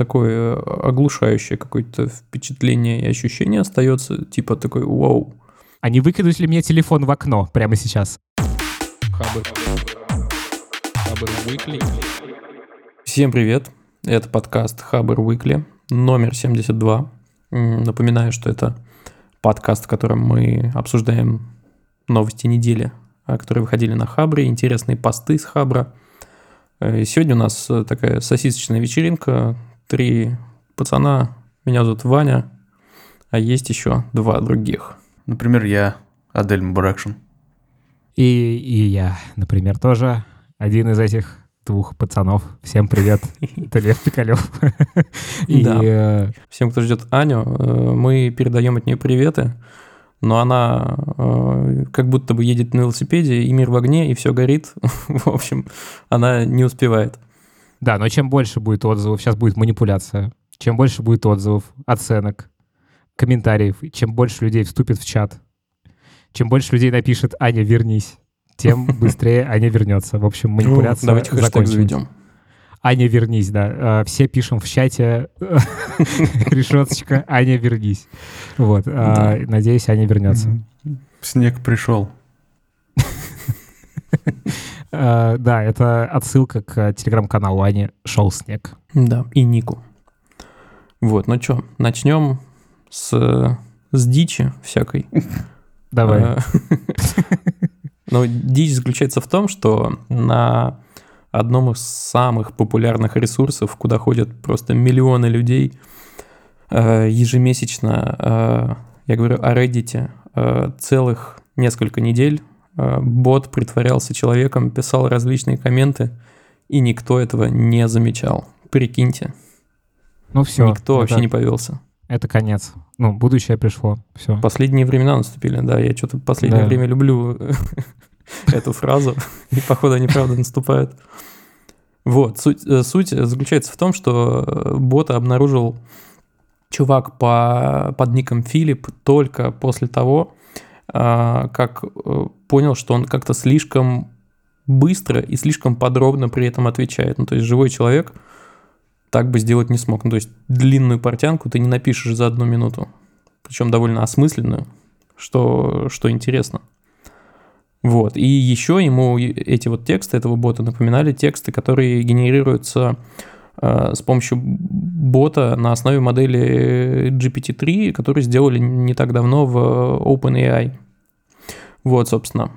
такое оглушающее какое-то впечатление и ощущение остается, типа такой «Вау». А не выкинуть ли мне телефон в окно прямо сейчас? Всем привет, это подкаст Хабр Weekly, номер 72. Напоминаю, что это подкаст, в котором мы обсуждаем новости недели, а, которые выходили на Хабре, интересные посты с Хабра. Э, сегодня у нас э, такая сосисочная вечеринка, три пацана, меня зовут Ваня, а есть еще два других. Например, я, Адель Мбаракшин. И, и я, например, тоже один из этих двух пацанов. Всем привет, это Лев Пикалев. Да. Э, Всем, кто ждет Аню, мы передаем от нее приветы но она э, как будто бы едет на велосипеде, и мир в огне, и все горит. в общем, она не успевает. Да, но чем больше будет отзывов, сейчас будет манипуляция, чем больше будет отзывов, оценок, комментариев, чем больше людей вступит в чат, чем больше людей напишет «Аня, вернись», тем быстрее Аня вернется. В общем, манипуляция Давайте хэштег заведем. Аня, вернись, да. А, все пишем в чате решеточка Аня, вернись. Вот. А, надеюсь, Аня вернется. Снег пришел. А, да, это отсылка к телеграм-каналу Ани «Шел снег». Да, и Нику. Вот, ну что, начнем с, с дичи всякой. Давай. Ну, дичь заключается в том, что на одном из самых популярных ресурсов, куда ходят просто миллионы людей э, ежемесячно. Э, я говорю о Reddit. Э, целых несколько недель бот притворялся человеком, писал различные комменты, и никто этого не замечал. Прикиньте. Ну все. Никто это, вообще не повелся. Это конец. Ну, будущее пришло. Все. Последние времена наступили, да. Я что-то последнее да. время люблю эту фразу, и, походу, они правда наступают. Вот, суть, э, суть заключается в том, что э, бота обнаружил чувак по, под ником Филипп только после того, как э, понял, что он как-то слишком быстро и слишком подробно при этом отвечает. Ну, то есть живой человек так бы сделать не смог. Ну, то есть длинную портянку ты не напишешь за одну минуту. Причем довольно осмысленную, что, что интересно. Вот. И еще ему эти вот тексты этого бота напоминали тексты, которые генерируются с помощью бота на основе модели GPT-3, которую сделали не так давно в OpenAI. Вот, собственно.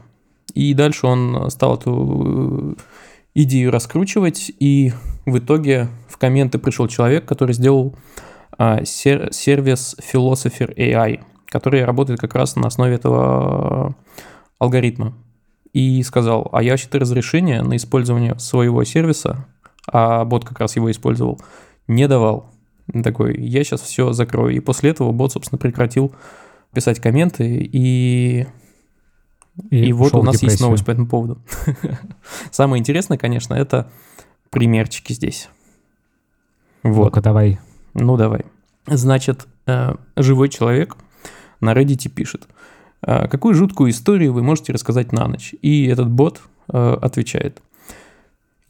И дальше он стал эту идею раскручивать, и в итоге в комменты пришел человек, который сделал э, сервис Philosopher AI, который работает как раз на основе этого алгоритма и сказал, а я вообще-то разрешение на использование своего сервиса, а бот как раз его использовал, не давал. Такой, я сейчас все закрою. И после этого бот, собственно, прекратил писать комменты, и, и, и вот у нас есть новость по этому поводу. Самое интересное, конечно, это примерчики здесь. Вот. ну давай. Ну, давай. Значит, э, живой человек на Reddit пишет – а, какую жуткую историю вы можете рассказать на ночь? И этот бот э, отвечает.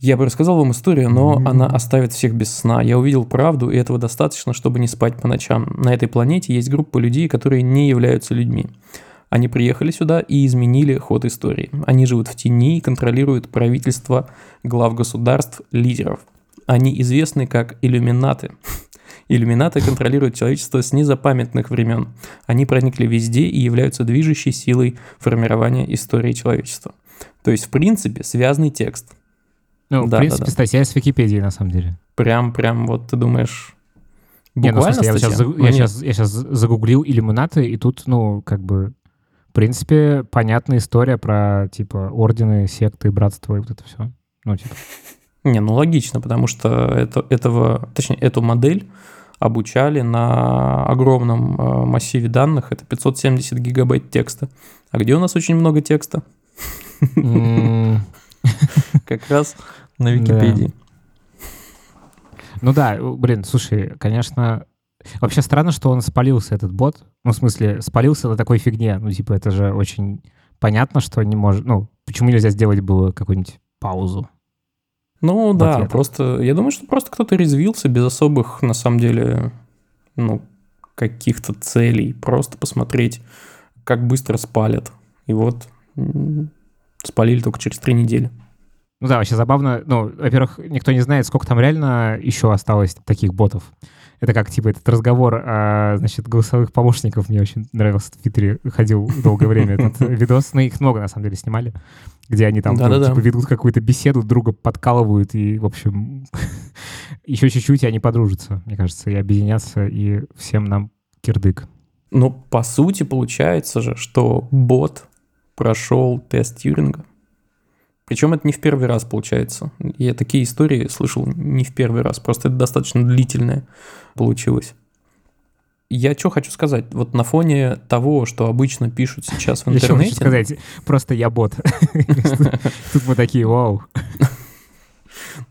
Я бы рассказал вам историю, но mm-hmm. она оставит всех без сна. Я увидел правду, и этого достаточно, чтобы не спать по ночам. На этой планете есть группа людей, которые не являются людьми. Они приехали сюда и изменили ход истории. Они живут в тени и контролируют правительство глав государств, лидеров. Они известны как иллюминаты. Иллюминаты контролируют человечество с незапамятных времен. Они проникли везде и являются движущей силой формирования истории человечества. То есть, в принципе, связанный текст. Ну, да, в принципе, да, да. статья с Википедии, на самом деле. Прям, прям, вот ты думаешь, буквально Не, ну, смысле, я, сейчас, ну, я, сейчас, я сейчас загуглил иллюминаты, и тут, ну, как бы, в принципе, понятная история про, типа, ордены, секты, братства и вот это все. Ну, типа... Не, ну логично, потому что это, этого, точнее, эту модель обучали на огромном э, массиве данных, это 570 гигабайт текста. А где у нас очень много текста? Как раз на Википедии. Ну да, блин, слушай, конечно, вообще странно, что он спалился, этот бот. Ну, в смысле, спалился на такой фигне. Ну, типа, это же очень понятно, что не может... Ну, почему нельзя сделать было какую-нибудь паузу? Ну да, ответ. просто я думаю, что просто кто-то резвился без особых, на самом деле, ну, каких-то целей. Просто посмотреть, как быстро спалят. И вот спалили только через три недели. Ну да, вообще забавно. Ну, во-первых, никто не знает, сколько там реально еще осталось таких ботов. Это как, типа, этот разговор, о, значит, голосовых помощников мне очень нравился в Твиттере. Ходил долгое время этот видос. Ну, их много, на самом деле, снимали. Где они там, ну, типа, ведут какую-то беседу, друга подкалывают. И, в общем, еще чуть-чуть, и они подружатся, мне кажется, и объединятся, и всем нам кирдык. Но по сути получается же, что бот прошел тест Тьюринга. Причем это не в первый раз получается. Я такие истории слышал не в первый раз. Просто это достаточно длительное получилось. Я что хочу сказать. Вот на фоне того, что обычно пишут сейчас в Еще хочу интернете... сказать, просто я бот. Тут мы такие, вау.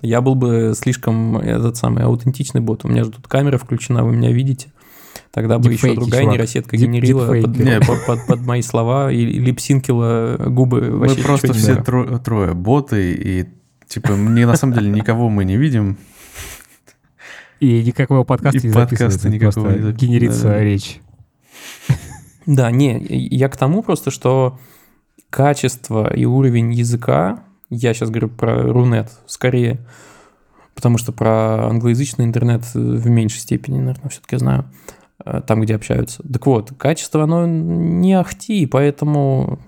Я был бы слишком этот самый аутентичный бот. У меня же тут камера включена, вы меня видите. Тогда бы еще другая чувак. нейросетка генерила под. Не. под- под- под мои слова и липсинкила губы. Мы Вообще просто все тро- трое боты, и типа мне на самом деле никого мы не видим. И никакого подкаста И не подкаста записывается, никакого не генерится речь. Да, не, я к тому просто, что качество и уровень языка, я сейчас говорю про Рунет скорее, потому что про англоязычный интернет в меньшей степени, наверное, все-таки знаю, там, где общаются. Так вот, качество, оно не ахти, поэтому...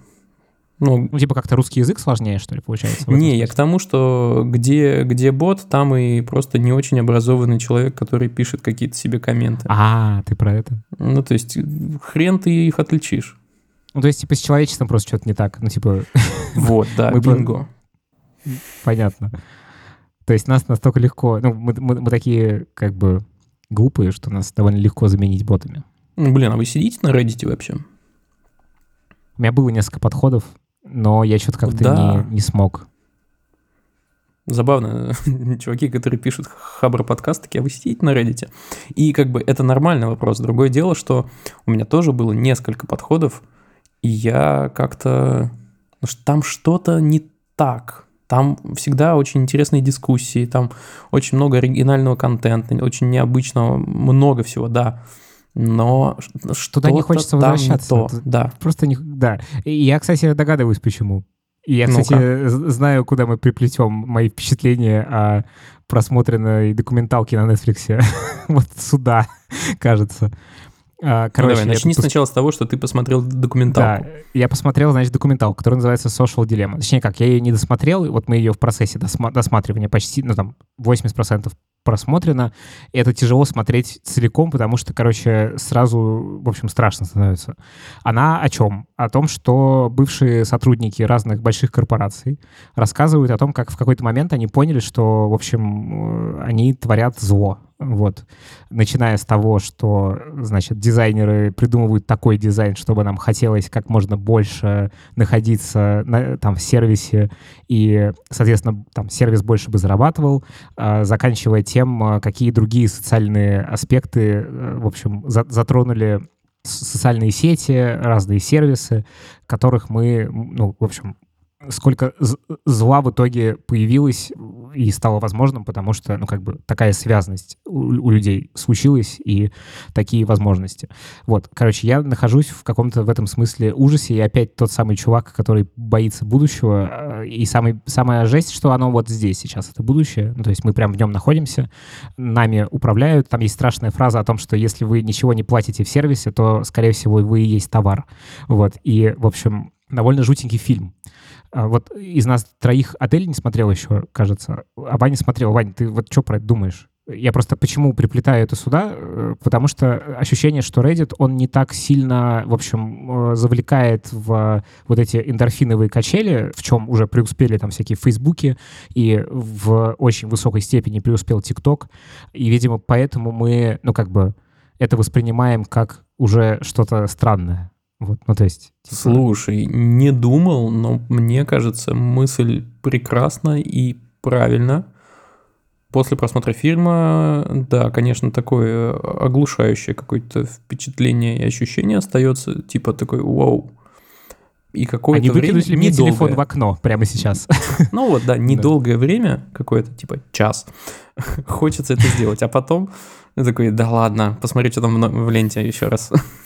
Ну, Ну, типа как-то русский язык сложнее, что ли, получается? не, я смысле? к тому, что где, где бот, там и просто не очень образованный человек, который пишет какие-то себе комменты. А, ты про это. Ну, то есть, хрен ты их отличишь. Ну, то есть, типа, с человечеством просто что-то не так. Ну, типа, Вот, да, бинго. понятно. То есть нас настолько легко... Ну, мы, мы- мы такие, как бы, глупые, что нас довольно легко заменить ботами. Ну, блин, а вы сидите на Reddit вообще? У меня было несколько подходов, но я что-то как-то Да. не, не смог. Забавно, чуваки, которые пишут хабр подкаст, такие, а вы сидите на Reddit? И как бы это нормальный вопрос. Другое дело, что у меня тоже было несколько подходов, и я как-то... ну, Там что-то не так. Там всегда очень интересные дискуссии, там очень много оригинального контента, очень необычного, много всего, да. Но что-то не хочется возвращаться. то, да. Просто не... Да. И я, кстати, догадываюсь, почему. И я, кстати, з- знаю, куда мы приплетем мои впечатления о просмотренной документалке на Netflix. вот сюда, кажется. А, Ну, Короче, давай, начни пос- сначала с того, что ты посмотрел документалку. Да, я посмотрел, значит, документалку, которая называется Social Dilemma. Точнее, как, я ее не досмотрел, и вот мы ее в процессе досма- досматривания почти, ну, там, 80% просмотрено. И это тяжело смотреть целиком, потому что, короче, сразу, в общем, страшно становится. Она о чем? О том, что бывшие сотрудники разных больших корпораций рассказывают о том, как в какой-то момент они поняли, что, в общем, э, они творят зло. Вот. Начиная с того, что, значит, дизайнеры придумывают такой дизайн, чтобы нам хотелось как можно больше находиться на, там в сервисе, и, соответственно, там сервис больше бы зарабатывал, а, заканчивая тем, а, какие другие социальные аспекты, э, в общем, за- затронули социальные сети, разные сервисы, которых мы, ну, в общем, сколько зла в итоге появилось и стало возможным, потому что, ну, как бы такая связанность у, у людей случилась и такие возможности. Вот, короче, я нахожусь в каком-то в этом смысле ужасе, и опять тот самый чувак, который боится будущего, э, и самый, самая жесть, что оно вот здесь сейчас, это будущее, ну, то есть мы прям в нем находимся, нами управляют, там есть страшная фраза о том, что если вы ничего не платите в сервисе, то, скорее всего, вы и есть товар, вот, и, в общем, довольно жутенький фильм. А Вот из нас троих отель не смотрел еще, кажется. А Ваня смотрел. Вань, ты вот что про это думаешь? Я просто почему приплетаю это сюда? Э, Потому что ощущение, что Reddit, он не так сильно, в общем, э, завлекает в вот эти эндорфиновые качели, в чем уже преуспели там всякие фейсбуки, и в очень высокой степени преуспел ТикТок. И, видимо, поэтому мы, ну, как бы, это воспринимаем как уже что-то странное. Вот, ну, то есть... типа, Слушай, не думал, но мне кажется, мысль прекрасна и правильна. После просмотра фильма, да, конечно, такое оглушающее какое-то впечатление и ощущение остается, типа такой, вау, И какое-то не время... выкинуть ли мне телефон в окно прямо сейчас? Ну вот, да, недолгое время, какое-то, типа, час, хочется это сделать. А потом такой, да ладно, посмотри, что там в ленте еще раз.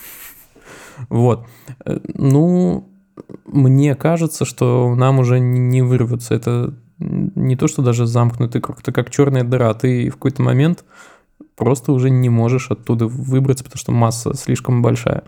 Вот. Э, Ну, мне кажется, что нам уже не вырваться. Это не то, что даже замкнутый круг, это как черная дыра. Ты в какой-то момент просто уже не можешь оттуда выбраться, потому что масса слишком большая.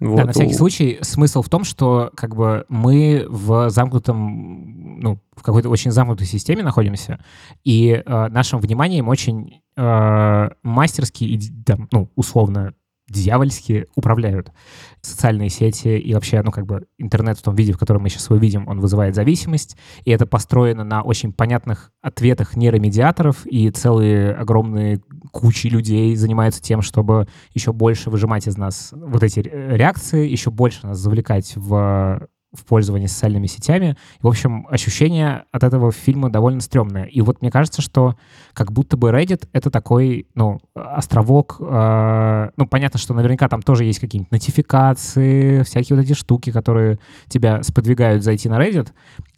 Вот. Да, на всякий случай смысл в том, что как бы мы в замкнутом, ну, в какой-то очень замкнутой системе находимся, и э, нашим вниманием очень э, мастерски и, там, ну, условно, дьявольски управляют социальные сети и вообще, ну, как бы интернет в том виде, в котором мы сейчас его видим, он вызывает зависимость, и это построено на очень понятных ответах нейромедиаторов, и целые огромные кучи людей занимаются тем, чтобы еще больше выжимать из нас вот эти ре- реакции, еще больше нас завлекать в, в пользование социальными сетями. В общем, ощущение от этого фильма довольно стрёмное. И вот мне кажется, что как будто бы Reddit — это такой, ну, островок, э, ну, понятно, что наверняка там тоже есть какие-нибудь нотификации, всякие вот эти штуки, которые тебя сподвигают зайти на Reddit,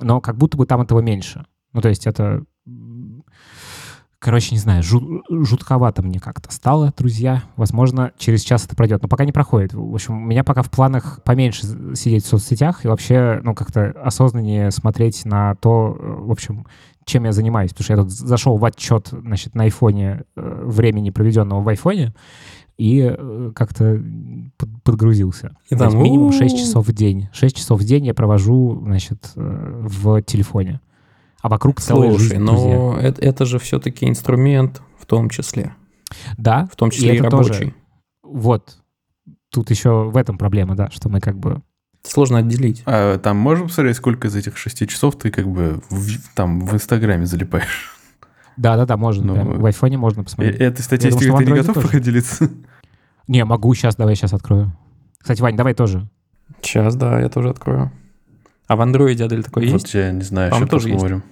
но как будто бы там этого меньше. Ну, то есть это... Короче, не знаю, жу- жутковато мне как-то стало, друзья. Возможно, через час это пройдет, но пока не проходит. В общем, у меня пока в планах поменьше сидеть в соцсетях и вообще, ну, как-то осознаннее смотреть на то, э, в общем, чем я занимаюсь. Потому что я тут зашел в отчет, значит, на айфоне, э, времени, проведенного в айфоне, и э, как-то под- подгрузился. И там, минимум 6 «У-у-у». часов в день. 6 часов в день я провожу, значит, в телефоне. А вокруг целая Слушай, жизнь, друзья. но это, это же все-таки инструмент в том числе. Да, В том числе и, тоже. рабочий. Вот. Тут еще в этом проблема, да, что мы как бы... Сложно отделить. А там можно посмотреть, сколько из этих шести часов ты как бы в- там в Инстаграме залипаешь? Да-да-да, можно. Ну, прям в айфоне можно Э- посмотреть. Этой что статистикой ты не готов тоже. пока делиться? Не, могу сейчас, давай сейчас открою. Кстати, Вань, давай тоже. Сейчас, да, я тоже открою. А в андроиде Адель такой есть? Вот я не знаю, сейчас тоже есть. посмотрим.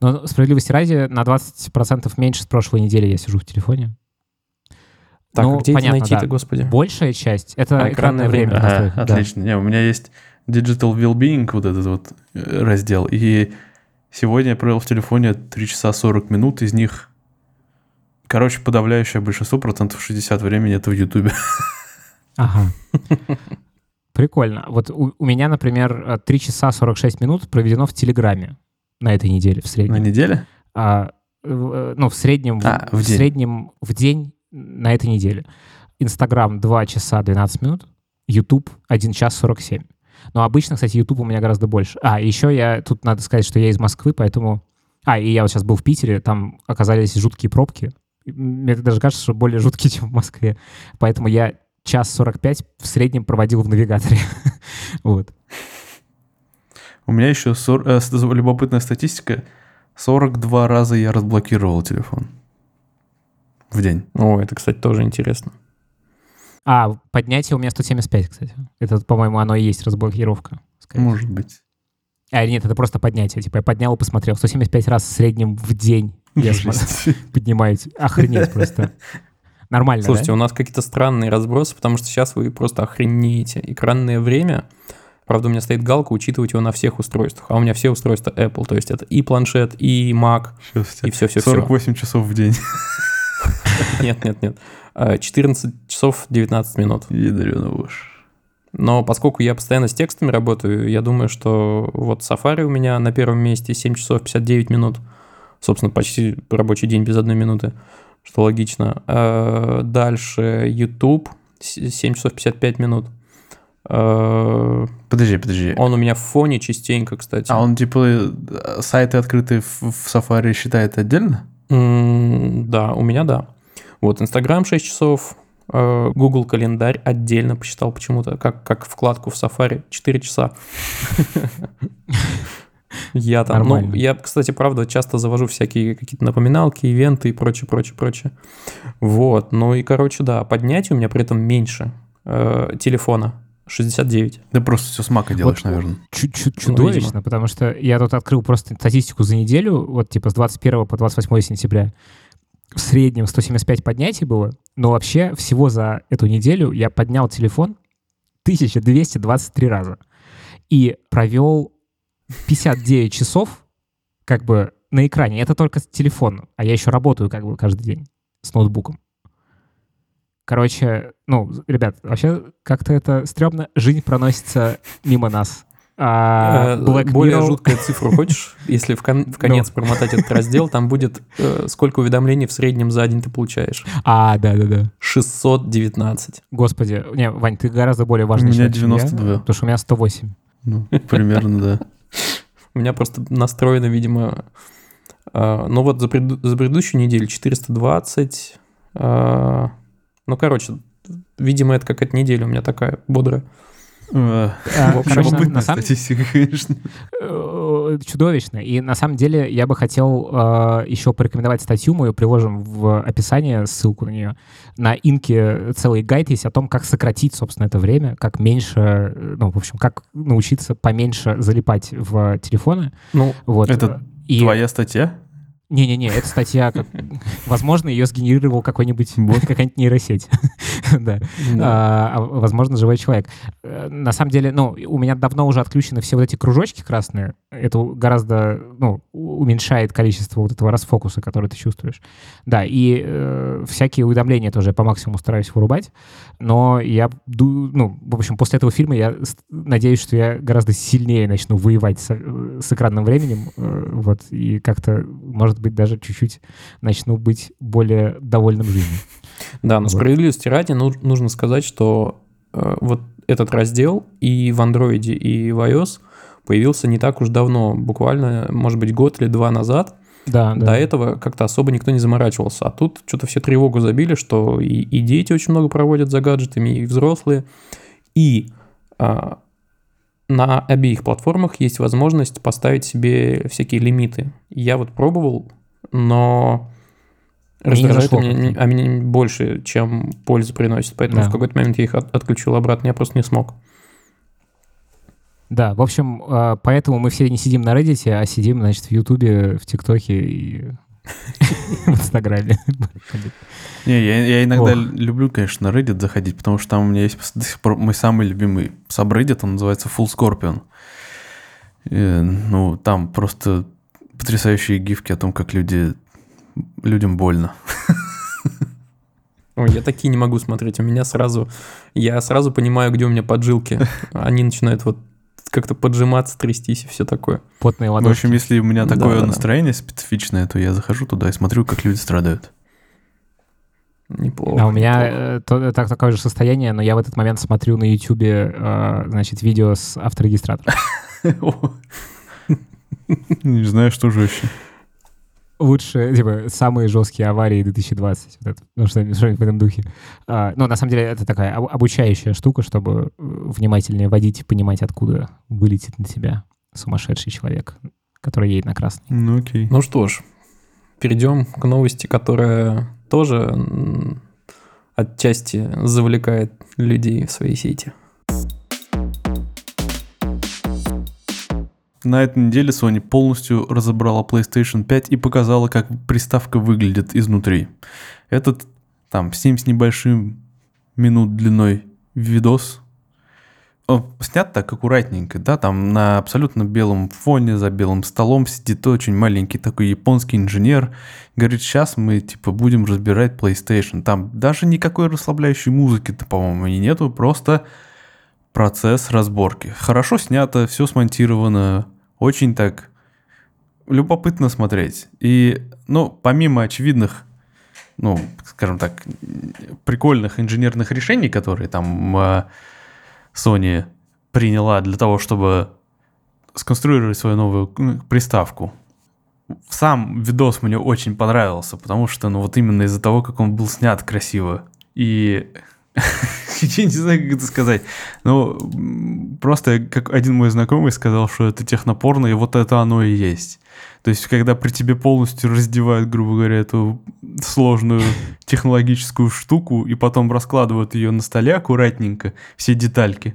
Но справедливости ради, на 20% меньше с прошлой недели я сижу в телефоне. Так, ну, а где понятно, это найти-то, да. господи? Большая часть — это А, экранное экранное время. время. Ага, настройки, да. отлично. Не, у меня есть Digital Wellbeing, вот этот вот э, раздел. И сегодня я провел в телефоне 3 часа 40 минут, из них, короче, подавляющее большинство, процентов 60 времени это в Ютубе. Ага. Прикольно. Вот у, у меня, например, 3 часа 46 минут проведено в Телеграме на этой неделе в На среднем. неделе? А, в- ну, в среднем, А, в в день. среднем в день на этой неделе. Инстаграм 2 часа 12 минут, Ютуб 1 час 47. Но обычно, кстати, Ютуб у меня гораздо больше. А, еще я, тут надо сказать, что я из Москвы, поэтому... А, и я вот сейчас был в Питере, там оказались жуткие пробки. Мне даже кажется, что более жуткие, чем в Москве. Поэтому я час 45 в среднем проводил в навигаторе. Вот. У меня еще сор- э, любопытная статистика. 42 раза я разблокировал телефон. В день. О, это, кстати, тоже интересно. А, поднятие у меня 175, кстати. Это, по-моему, оно и есть разблокировка. скорее. Может быть. А, нет, это просто поднятие. Типа я поднял и посмотрел. 175 раз в среднем в день я поднимаюсь. Охренеть просто. Нормально, Слушайте, да? у нас какие-то странные разбросы, потому что сейчас вы просто охренеете. Экранное время, правда, у меня стоит галка учитывать его на всех устройствах, а у меня все устройства Apple, то есть это и планшет, и Mac, Щас и все-все-все. 48 часов в день. Нет, нет, нет. А, 14 часов 19 минут. Ядрёна вошь. Но поскольку я постоянно с текстами работаю, я думаю, что вот Safari у меня на первом месте 7 часов 59 минут. Собственно, почти рабочий день без одной минуты, что логично. А, Дальше YouTube 7 часов 55 минут. А, Подожди, подожди. Он у меня в фоне частенько, кстати. А он типа э, сайты открытые в, в Safari считает отдельно? Да, у меня да. Вот, Инстаграм 6 часов, э, Google календарь отдельно посчитал почему-то, как, как вкладку в Safari 4 часа. Я там, ну, Нормально. я, кстати, правда, часто завожу всякие какие-то напоминалки, ивенты и прочее, прочее, прочее. Вот, ну и, короче, да, поднятие у меня при этом меньше э, телефона, 69. Да просто все с мака делаешь, Вот, наверное. Чуть-чуть Ну, чудовищно, видимо. потому что я тут открыл просто статистику за неделю, вот типа с 21 по 28 сентября. В среднем 175 поднятий было, но вообще всего за эту неделю я поднял телефон 1223 раза. И провел 59 часов как бы на экране. Это только с телефона. А я еще работаю как бы каждый день с ноутбуком. Короче, ну, ребят, вообще как-то это стрёмно. Жизнь проносится мимо нас. А, Э, Black Более Mirror- жуткую цифру хочешь? Если в, кон- в конец промотать этот раздел, там будет э, сколько уведомлений в среднем за день ты получаешь. А, да-да-да. 619. Господи, не, Вань, ты гораздо более У важный меня человек, чем я, 92. потому что у меня 108. Ну, примерно, да. У меня просто настроено, видимо... э, ну вот за, преду- за предыдущую неделю 420. э, ну, короче, видимо, это какая-то неделя у меня такая бодрая. Э, А, Любопытная на самом- статистика, конечно. э, чудовищно. И на самом деле я бы хотел э, еще порекомендовать статью, мы ее приложим в описание, ссылку на нее. На Инке целый гайд есть о том, как сократить, собственно, это время, как меньше, э, ну, в общем, как научиться поменьше залипать в телефоны. Ну, Вот. Это И- Твоя статья? Не-не-не, эта статья, как- возможно, ее сгенерировал какой-нибудь, какая-нибудь нейросеть. Да. А, а, возможно, живой человек. Э, На самом деле, ну, у меня давно уже отключены все вот эти кружочки красные. Это гораздо, ну, уменьшает количество вот этого расфокуса, который ты чувствуешь. Да, и э, всякие уведомления тоже по максимуму стараюсь вырубать. Но я, ну, в общем, после этого фильма я надеюсь, что я гораздо сильнее начну воевать с, с экранным временем. э, Вот, и как-то, может быть, даже чуть-чуть начну быть более довольным жизнью. Да, но Вот. справедливости ради ну- нужно сказать, что э, вот этот раздел и в Android, и в iOS появился не так уж давно, буквально, может быть, год или два назад. Да, да. До этого как-то особо никто не заморачивался. А тут что-то все тревогу забили, что и, и дети очень много проводят за гаджетами, и взрослые. И а, на обеих платформах есть возможность поставить себе всякие лимиты. Я вот пробовал, но раздражает меня, как-то. а меня больше, чем пользу приносит. Поэтому Да. в какой-то момент я их от- отключил обратно, я просто не смог. Да, в общем, э, поэтому мы все не сидим на Reddit, а сидим, значит, в Ютубе, в ТикТоке и в Инстаграме. Не, я, я иногда люблю, конечно, на Reddit заходить, потому что там у меня есть до сих пор мой самый любимый сабреддит, он называется Full Scorpion. И, ну, там просто потрясающие гифки о том, как люди людям больно. Ой, я такие не могу смотреть. У меня сразу... Я сразу понимаю, где у меня поджилки. Они начинают вот как-то поджиматься, трястись и все такое. Потные В ладошки. общем, если у меня Да, такое да, да. настроение специфичное, то я захожу туда и смотрю, как люди страдают. Неплохо. А у меня неплохо. э, то- так, такое же состояние, но я в этот момент смотрю на Ютубе, э, значит, видео с авторегистратора. Не знаю, что жестче. Лучше, типа, самые жесткие аварии 2020. Вот это, ну, что- что-нибудь в этом духе. А, ну, на самом деле, это такая об- обучающая штука, чтобы э, внимательнее водить и понимать, откуда вылетит на тебя сумасшедший человек, который едет на красный. Ну окей. Ну что ж, перейдем к новости, которая тоже отчасти завлекает людей в свои сети. На этой неделе Sony полностью разобрала PlayStation 5 и показала, как приставка выглядит изнутри. Этот там 7 с небольшим минут длиной видос. Он снят так аккуратненько, да, там на абсолютно белом фоне, за белым столом сидит очень маленький такой японский инженер. Говорит, сейчас мы типа будем разбирать PlayStation. Там даже никакой расслабляющей музыки-то, по-моему, и нету, просто процесс разборки. Хорошо снято, все смонтировано, очень так любопытно смотреть. И, ну, помимо очевидных, ну, скажем так, прикольных инженерных решений, которые там э, Sony приняла для того, чтобы сконструировать свою новую м, приставку. Сам видос мне очень понравился, потому что, ну, вот именно из-за того, как он был снят красиво. И я не знаю, как это сказать. Ну, просто как один мой знакомый сказал, что это технопорно, и вот это оно и есть. То есть, когда при тебе полностью раздевают, грубо говоря, эту сложную технологическую штуку, и потом раскладывают ее на столе аккуратненько, все детальки,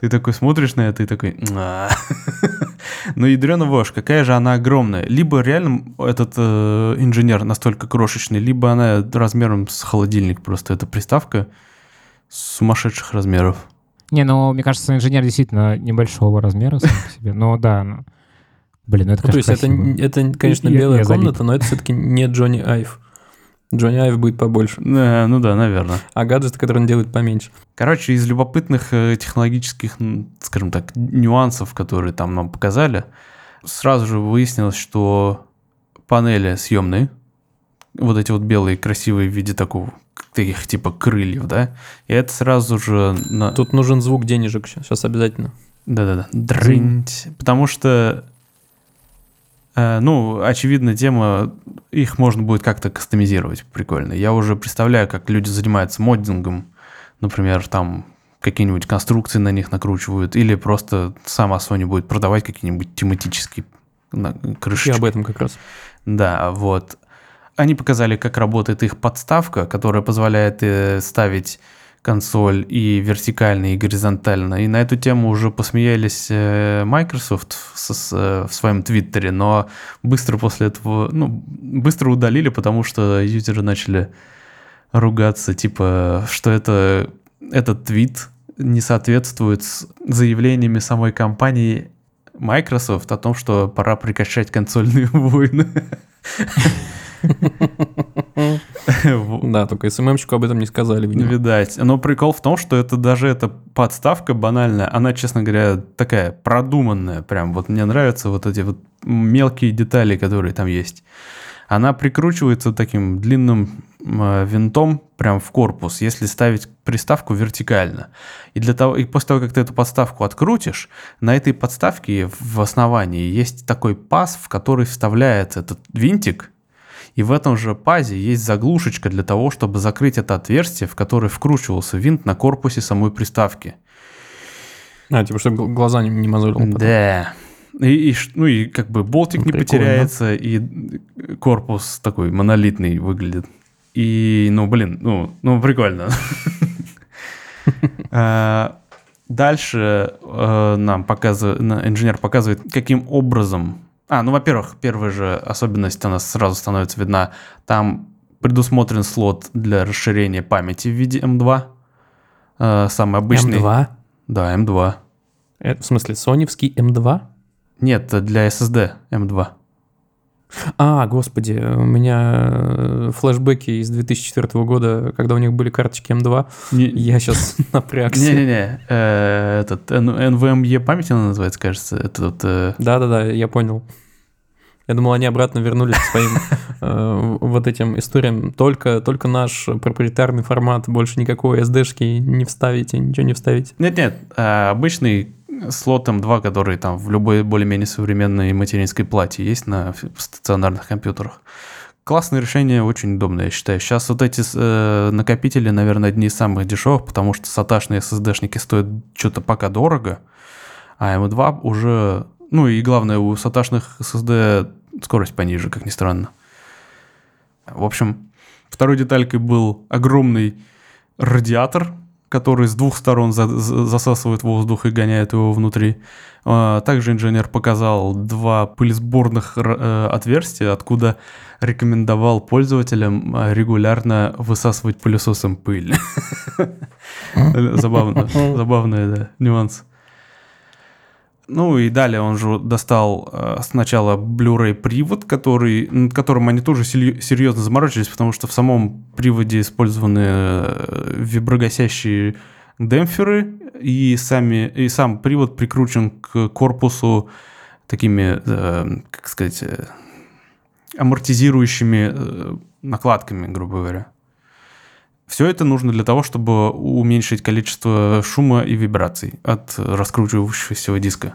ты такой смотришь на это и такой... «А». Ну, ядрена вошь, какая же она огромная. Либо реально этот э, инженер настолько крошечный, либо она размером с холодильник просто. эта приставка сумасшедших размеров. Не, ну, мне кажется, инженер действительно небольшого размера сам по себе. Но да, ну, блин, ну это, Ну, то конечно, есть это, это, конечно, Я- белая я залип. комната, но это все-таки не Джонни Айв. Джонни Айв будет побольше, Э, ну да, наверное. а гаджеты, которые он делает, поменьше. Короче, из любопытных э, технологических, скажем так, нюансов, которые там нам показали, сразу же выяснилось, что панели съемные, вот эти вот белые, красивые в виде такого, таких типа крыльев, да, и это сразу же... на- Тут нужен звук денежек сейчас обязательно. Да-да-да. Дрынть. Потому что, э, ну, очевидно, тема, их можно будет как-то кастомизировать прикольно. Я уже представляю, как люди занимаются моддингом, например, там какие-нибудь конструкции на них накручивают, или просто сама Sony будет продавать какие-нибудь тематические на- Я крышечки. об этом как раз. Да, вот. Они показали, как работает их подставка, которая позволяет э, ставить консоль и вертикально, и горизонтально. И на эту тему уже посмеялись э, Microsoft с- с, э, в своем твиттере, но быстро после этого, ну, быстро удалили, потому что юзеры начали ругаться, типа, что это, этот твит не соответствует с заявлениями самой компании Microsoft о том, что пора прекращать консольные войны. Да, только СММщику об этом не сказали. Видать. Но прикол в том, что это даже эта подставка банальная, она, честно говоря, такая продуманная. Прям вот мне нравятся вот эти вот мелкие детали, которые там есть. Она прикручивается таким длинным э, винтом прям в корпус, если ставить приставку вертикально. И, для того, и после того, как ты эту подставку открутишь, на этой подставке в основании есть такой паз, в который вставляется этот винтик, и в этом же пазе есть заглушечка для того, чтобы закрыть это отверстие, в которое вкручивался винт на корпусе самой приставки. А, типа, чтобы гл- глаза не, не мозолил. потом. Да. И, и ну и как бы болтик Ну, не прикольно. потеряется, и корпус такой монолитный выглядит. И, ну, блин, ну, ну прикольно. А, Дальше э, нам показывает, инженер показывает, каким образом... А, ну, во-первых, первая же особенность у нас сразу становится видна. Там предусмотрен слот для расширения памяти в виде M2. Э, Самый обычный. М2? Да, M2. Э, В смысле, соневский М2? Нет, для SSD M2. А, господи, у меня э, флешбеки из 2004 года, когда у них были карточки М2. Не- Я сейчас напрягся. Не-не-не, э, этот NVMe память она называется, кажется. Э, Да-да-да, я понял. Я думал, они обратно вернулись к своим э, вот этим историям. Только, только наш проприетарный формат, больше никакой SD-шки не вставите, ничего не вставите. Нет-нет, а, обычный слот M2, который там в любой более-менее современной материнской плате есть на стационарных компьютерах. Классное решение, очень удобное, я считаю. Сейчас вот эти э, накопители, наверное, одни из самых дешевых, потому что саташные SSD-шники стоят что-то пока дорого, а M2 уже... Ну и главное, у саташных SSD скорость пониже, как ни странно. В общем, второй деталькой был огромный радиатор, который с двух сторон за- за- засасывает воздух и гоняет его внутри. А, Также инженер показал два пылесборных э, отверстия, откуда рекомендовал пользователям а, регулярно высасывать пылесосом пыль. Забавно, забавный, да, нюанс. Ну и далее он же достал э, сначала Blu-ray привод, который, над которым они тоже серьезно заморочились, потому что в самом приводе использованы э, виброгасящие демпферы, и, сами, и сам привод прикручен к корпусу такими, э, как сказать, э, амортизирующими э, накладками, грубо говоря. Все это нужно для того, чтобы уменьшить количество шума и вибраций от раскручивающегося диска.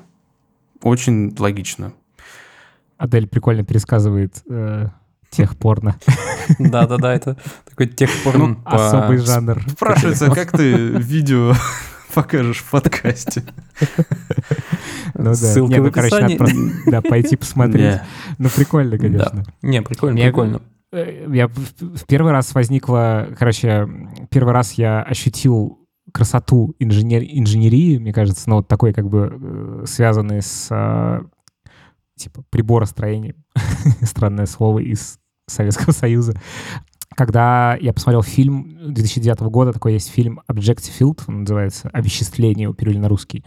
Очень логично. Адель прикольно пересказывает э, техпорно. Да-да-да, это такой техпорн по... Особый жанр. Спрашивается, как ты видео покажешь в подкасте? Ну да. Ссылка Не, в ну, короче, надо описании. да, пойти посмотреть. Не. Ну, прикольно, конечно. Не, прикольно, Я- прикольно. Э, Я в в первый раз возникла, короче, первый раз я ощутил красоту инженер, инженерии, мне кажется, ну, вот такой, как бы, э, связанный с, а, типа, приборостроением, странное слово из Советского Союза, когда я посмотрел фильм 2009 года, такой есть фильм Objective он называется, «Овеществление» перевели на русский.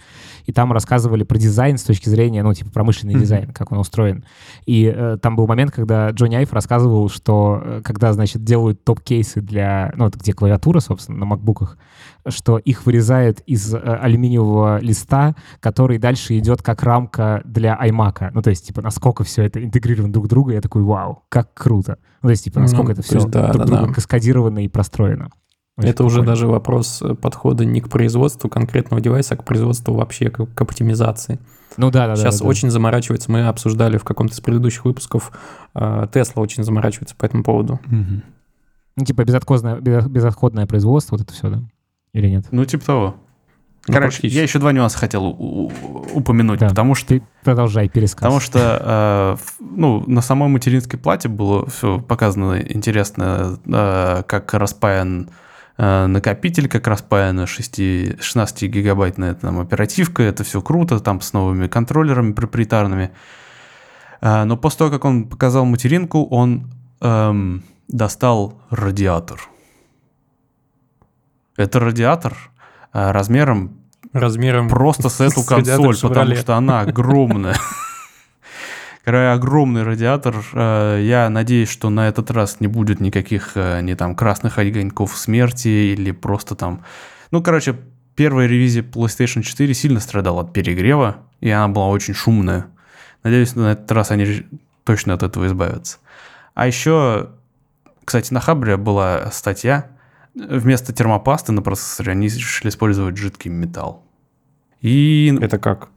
И там рассказывали про дизайн с точки зрения, ну, типа, промышленный mm-hmm. дизайн, как он устроен. И э, там был момент, когда Джонни Айв рассказывал, что э, когда, значит, делают топ-кейсы для, ну, где клавиатура, собственно, на макбуках, что их вырезают из э, алюминиевого листа, который дальше идет как рамка для iMac. Ну, то есть, типа, насколько все это интегрировано друг в друга, я такой, вау, как круто. Ну, то есть, типа, насколько ну, это все есть, да, друг да, друга да. каскадировано и простроено. Очень это уже даже вопрос э, подхода не к производству конкретного девайса, а к производству вообще, к, к оптимизации. Ну да, да. Сейчас да, да, очень заморачивается, мы обсуждали в каком-то из предыдущих выпусков, Тесла э, очень заморачивается по этому поводу. Угу. Ну, типа безотходное, безотходное производство, вот это все, да? Или нет? Ну, типа того. Ну, Короче, я еще два нюанса хотел упомянуть, да, потому что... Ты продолжай пересказ. Потому что э, ну, на самой материнской плате было все показано интересно, э, как распаян э, накопитель, как распаяна 16-гигабайтная там, оперативка, это все круто, там с новыми контроллерами проприетарными. Э, но после того, как он показал материнку, он эм, достал радиатор. Это радиатор размером размером просто с эту консоль, потому что она огромная. Огромный радиатор. Э, я надеюсь, что на этот раз не будет никаких э, не там красных огоньков смерти или просто там... Ну, короче, первая ревизия PlayStation 4 сильно страдала от перегрева, и она была очень шумная. Надеюсь, на этот раз они точно от этого избавятся. А еще, кстати, на Хабре была статья, вместо термопасты на процессоре они решили использовать жидкий металл. И... Это как?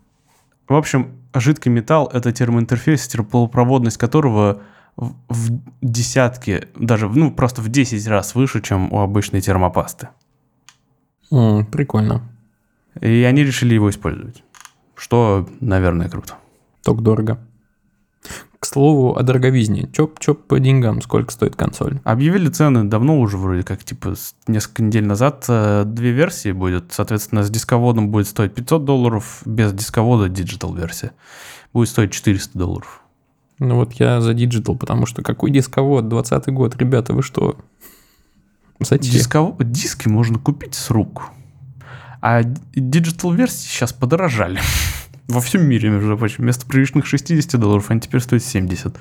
В общем, жидкий металл — это термоинтерфейс, теплопроводность которого в десятки, даже ну просто в 10 раз выше, чем у обычной термопасты. Mm, прикольно. И они решили его использовать, что, наверное, круто. Только дорого. К слову о дороговизне. Chop-chop по деньгам, сколько стоит консоль? Объявили цены давно уже вроде как, типа несколько недель назад. Э, две версии будет. Соответственно, с дисководом будет стоить 500 долларов, без дисковода digital версия будет стоить 400 долларов. Ну вот я за digital, потому что какой дисковод, 20 год, ребята, вы что? Зачем? Дисковод, диски можно купить с рук. А digital версии сейчас подорожали. Во всем мире, между прочим. Вместо привычных 60 долларов они теперь стоят 70.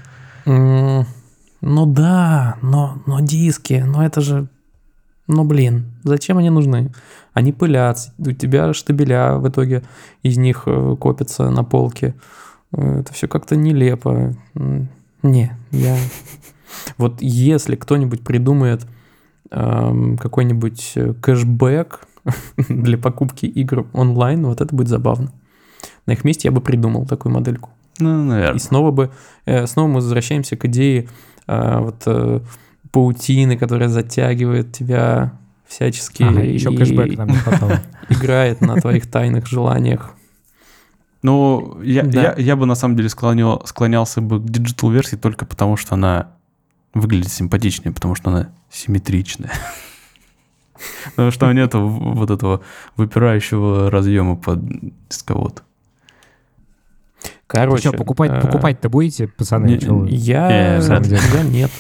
Mm, ну да, но, но диски, но это же... Ну блин, зачем они нужны? Они пылятся, у тебя штабеля в итоге из них э, копятся на полке. Э, это все как-то нелепо. Не, я... Вот если кто-нибудь придумает эм, какой-нибудь э, кэшбэк для покупки игр онлайн, вот это будет забавно. На их месте я бы придумал такую модельку. Ну, наверное. И снова бы, э, снова мы возвращаемся к идее э, вот э, паутины, которая затягивает тебя всячески. Ага, и, еще кэшбэк нам не хватало. Играет на твоих тайных желаниях. Ну, я, да. я, я бы на самом деле склонял, склонялся бы к digital-версии только потому, что она выглядит симпатичнее, потому что она симметричная. Потому что нет вот этого выпирающего разъема под дисковод. Короче, что, покупать, э, покупать-то будете, пацаны? Я, я нет.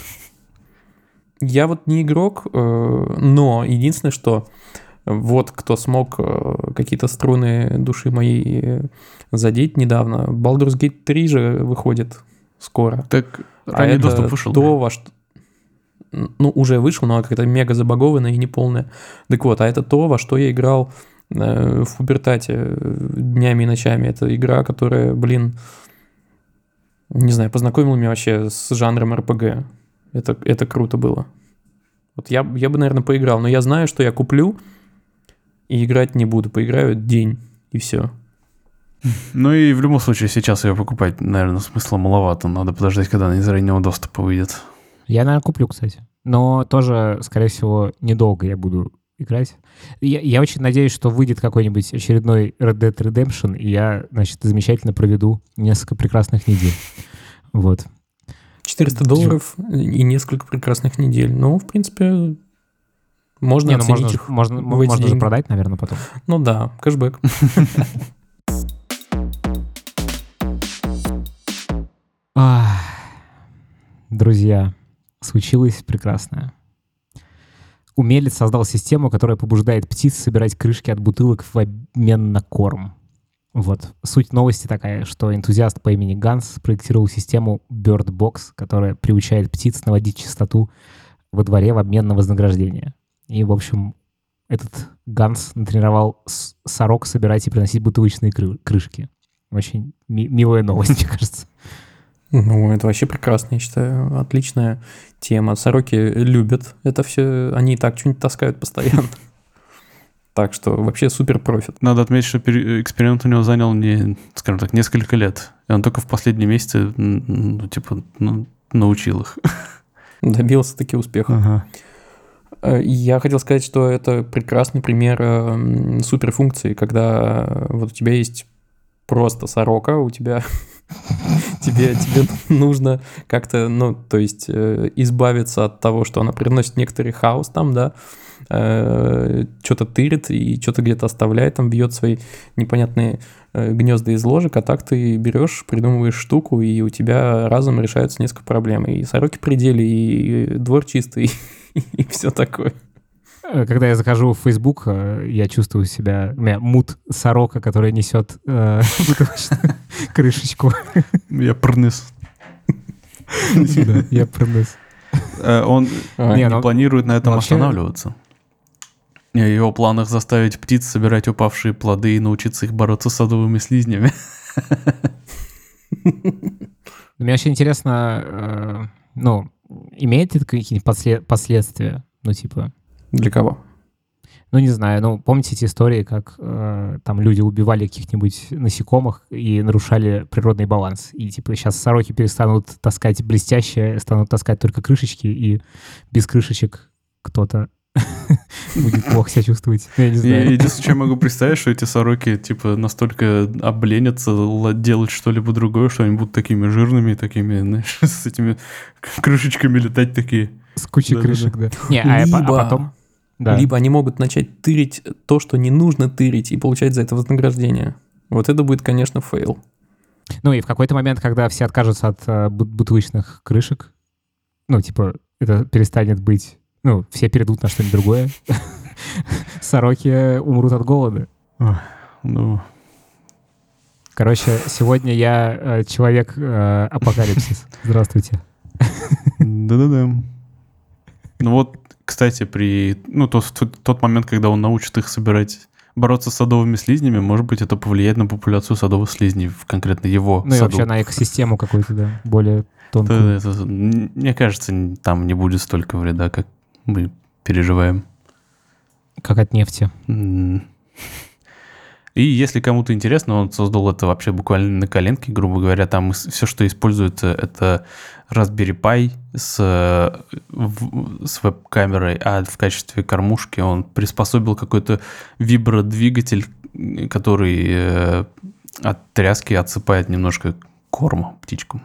Я вот не игрок, э, но единственное, что вот кто смог э, какие-то струны души моей задеть недавно. Baldur's Gate 3 же выходит скоро. Так а это доступ вышел. То, во что ну, уже вышел, но как-то мега забагованное и неполное. Так вот, а это то, во что я играл в пубертате э, днями и ночами. Это игра, которая, блин, не знаю, познакомила меня вообще с жанром РПГ. Это, это круто было. Вот я, я бы, наверное, поиграл, но я знаю, что я куплю и играть не буду. Поиграю день, и все. Ну и в любом случае сейчас ее покупать, наверное, смысла маловато. Надо подождать, когда она из раннего доступа выйдет. Я, наверное, куплю, кстати. Но тоже, скорее всего, недолго я буду играть. Я, я очень надеюсь, что выйдет какой-нибудь очередной Red Dead Redemption, и я, значит, замечательно проведу несколько прекрасных недель. Вот. 400 долларов и несколько прекрасных недель. Ну, в принципе, можно Не, ну можно, их можно, можно же продать, наверное, потом. Ну да, кэшбэк. Друзья, случилось прекрасное. Умелец создал систему, которая побуждает птиц собирать крышки от бутылок в обмен на корм. Вот. Суть новости такая, что энтузиаст по имени Ганс спроектировал систему Bird Box, которая приучает птиц наводить чистоту во дворе в обмен на вознаграждение. И, в общем, этот Ганс натренировал сорок собирать и приносить бутылочные кры- крышки. Очень ми- милая новость, мне кажется. Ну, это вообще прекрасно, я считаю. Отличная тема. Сороки любят это все. Они и так что-нибудь таскают постоянно. Так что вообще супер профит. Надо отметить, что эксперимент у него занял, не, скажем так, несколько лет. И он только в последние месяцы, ну, типа, ну, научил их. Добился таки успеха. Ага. Э, я хотел сказать, что это прекрасный пример э, суперфункции, когда вот у тебя есть просто сорока, у тебя тебе, тебе нужно как-то, ну, то есть э, избавиться от того, что она приносит некоторый хаос там, да, э, что-то тырит и что-то где-то оставляет, там бьет свои непонятные э, гнезда из ложек, а так ты берешь, придумываешь штуку, и у тебя разом решаются несколько проблем. И сороки пределе, и двор чистый, и все такое. Э, когда я захожу в Facebook, э, я чувствую себя... У меня мут сорока, которая несет э, крышечку. Я прныс. Да, я прныс. Он а, не ну, планирует на этом останавливаться. В его планах заставить птиц собирать упавшие плоды и научиться их бороться с садовыми слизнями. Мне очень интересно, ну, имеет это какие-нибудь последствия? Ну, типа, для кого? Ну, не знаю, ну, помните эти истории, как э, там люди убивали каких-нибудь насекомых и нарушали природный баланс? И, типа, сейчас сороки перестанут таскать блестящее, станут таскать только крышечки, и без крышечек кто-то будет плохо себя чувствовать. Я не знаю. Единственное, что я могу представить, что эти сороки, типа, настолько обленятся делать что-либо другое, что они будут такими жирными, такими, знаешь, с этими крышечками летать такие. С кучей крышек, да. Не, а, а потом... Да. Либо они могут начать тырить то, что не нужно тырить, и получать за это вознаграждение. Вот это будет, конечно, фейл. Ну и в какой-то момент, когда все откажутся от э, бутылочных крышек, ну, типа, это перестанет быть... Ну, все перейдут на что-нибудь другое. Сороки умрут от голода. Ну... Короче, сегодня я э, человек э, апокалипсис. Здравствуйте. Да-да-да. Ну вот кстати, при ну, тот, тот момент, когда он научит их собирать бороться с садовыми слизнями, может быть, это повлияет на популяцию садовых слизней в конкретно его Ну саду. и вообще на экосистему какую-то, да, более тонкую. Это, это, мне кажется, там не будет столько вреда, как мы переживаем. Как от нефти. И если кому-то интересно, он создал это вообще буквально на коленке, грубо говоря. Там все, что используется, это Raspberry Pi с, с веб-камерой, а в качестве кормушки он приспособил какой-то вибродвигатель, который э, от тряски отсыпает немножко корма птичкам.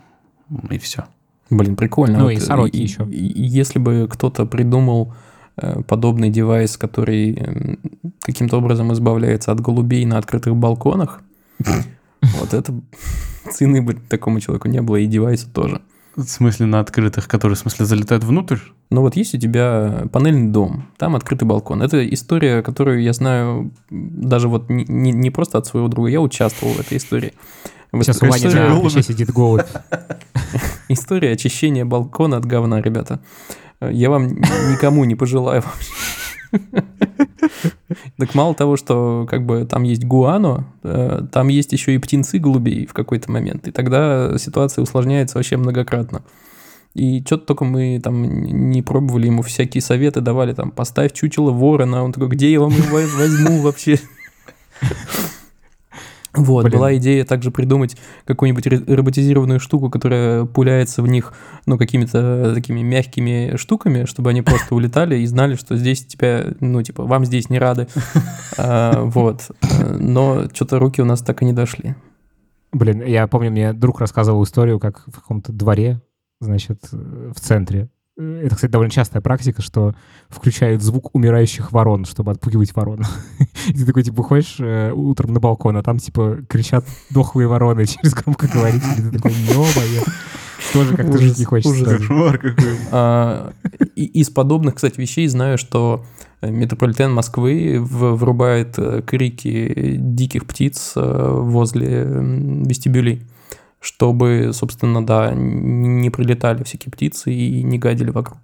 И все. Блин, прикольно. Ну вот, и сороки и, еще. Если бы кто-то придумал э, подобный девайс, который каким-то образом избавляется от голубей на открытых балконах, вот это цены бы такому человеку не было, и девайсу тоже. В смысле на открытых, которые, в смысле, залетают внутрь? Ну вот есть у тебя панельный дом, там открытый балкон. Это история, которую я знаю даже вот не, не, не просто от своего друга, я участвовал в этой истории. Сейчас у Вани на плече сидит голубь. История очищения балкона от говна, ребята. Я вам никому не пожелаю вообще. Так мало того, что как бы там есть гуано, э, там есть еще и птенцы голубей в какой-то момент. И тогда ситуация усложняется вообще многократно. И что-то только мы там не пробовали ему всякие советы, давали там, поставь чучело ворона. Он такой, где я вам его возьму вообще? Вот, Блин. была идея также придумать какую-нибудь роботизированную штуку, которая пуляется в них, ну, какими-то такими мягкими штуками, чтобы они просто улетали и знали, что здесь тебя, ну, типа, вам здесь не рады. А, вот. Но что-то руки у нас так и не дошли. Блин, я помню, мне друг рассказывал историю, как в каком-то дворе, значит, в центре это, кстати, довольно частая практика, что включают звук умирающих ворон, чтобы отпугивать ворон. И ты такой, типа, выходишь э, утром на балкон, а там, типа, кричат дохлые вороны через громкоговоритель. И ты такой, ё тоже как-то жить не хочется. Кошмар какой. А, Из подобных, кстати, вещей знаю, что метрополитен Москвы врубает э, крики диких птиц э, возле вестибюлей, чтобы, собственно, да, не прилетали всякие птицы и не гадили вокруг.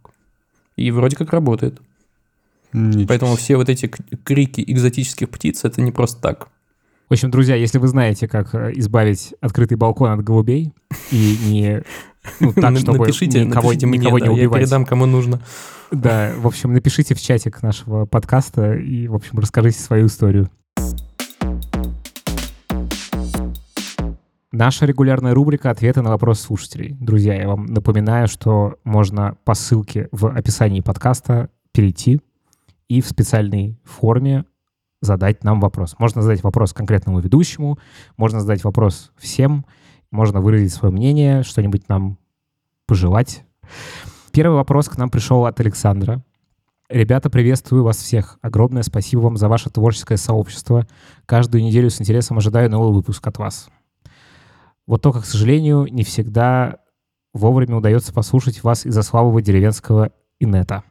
И вроде как работает. Ничего Поэтому все вот эти крики экзотических птиц это не просто так. В общем, друзья, если вы знаете, как э, избавить открытый балкон от голубей и не ну, так, чтобы напишите, никого, напишите мне, никого да, не я убивать. передам, кому нужно. Да, в общем, напишите в чатик нашего подкаста и, в общем, расскажите свою историю. Наша регулярная рубрика «Ответы на вопросы слушателей». Друзья, я вам напоминаю, что можно по ссылке в описании подкаста перейти и в специальной форме задать нам вопрос. Можно задать вопрос конкретному ведущему, можно задать вопрос всем, можно выразить свое мнение, что-нибудь нам пожелать. Первый вопрос к нам пришел от Александра. Ребята, приветствую вас всех. Огромное спасибо вам за ваше творческое сообщество. Каждую неделю с интересом ожидаю новый выпуск от вас. Вот только, к сожалению, не всегда вовремя удается послушать вас из-за слабого деревенского инета.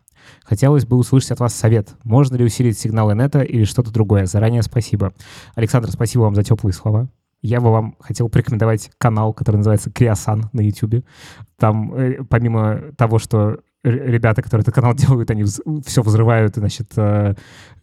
Хотелось бы услышать от вас совет. Можно ли усилить сигнал инета или что-то другое? Заранее спасибо. Александр, спасибо вам за теплые слова. Я бы вам хотел порекомендовать канал, который называется Криосан на YouTube. Там, э, помимо того, что ребята, которые этот канал делают, они все взрывают, значит, э,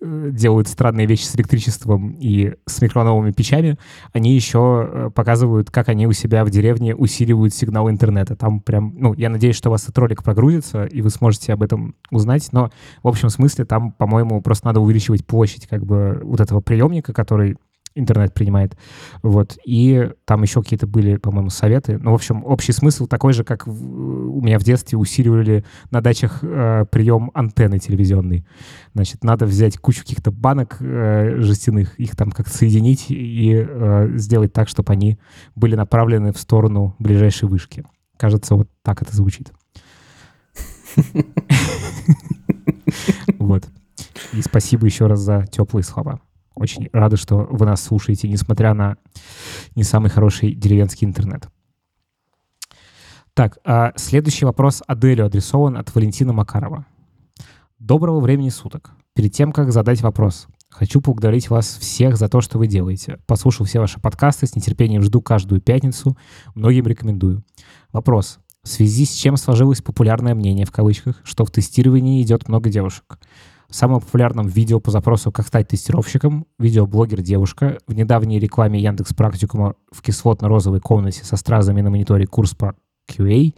э, делают странные вещи с электричеством и с микроволновыми печами, они еще э, показывают, как они у себя в деревне усиливают сигнал интернета. Там прям, ну, я надеюсь, что у вас этот ролик прогрузится, и вы сможете об этом узнать, но в общем смысле там, по-моему, просто надо увеличивать площадь как бы вот этого приемника, который интернет принимает. Вот. И там еще какие-то были, по-моему, советы. Ну, в общем, общий смысл такой же, как в- у меня в детстве усиливали на дачах э, прием антенны телевизионной. Значит, надо взять кучу каких-то банок э, жестяных, их там как-то соединить и э, сделать так, чтобы они были направлены в сторону ближайшей вышки. Кажется, вот так это звучит. Вот. И спасибо еще раз за теплые слова. Очень рады, что вы нас слушаете, несмотря на не самый хороший деревенский интернет. Так, а следующий вопрос Аделю адресован от Валентина Макарова. Доброго времени суток. Перед тем, как задать вопрос, хочу поблагодарить вас всех за то, что вы делаете. Послушал все ваши подкасты, с нетерпением жду каждую пятницу, многим рекомендую. Вопрос. В связи с чем сложилось популярное мнение, в кавычках, что в тестировании идет много девушек? В самом популярном видео по запросу «Как стать тестировщиком» видеоблогер-девушка в недавней рекламе Яндекс Практикума в кислотно-розовой комнате со стразами на мониторе курс по QA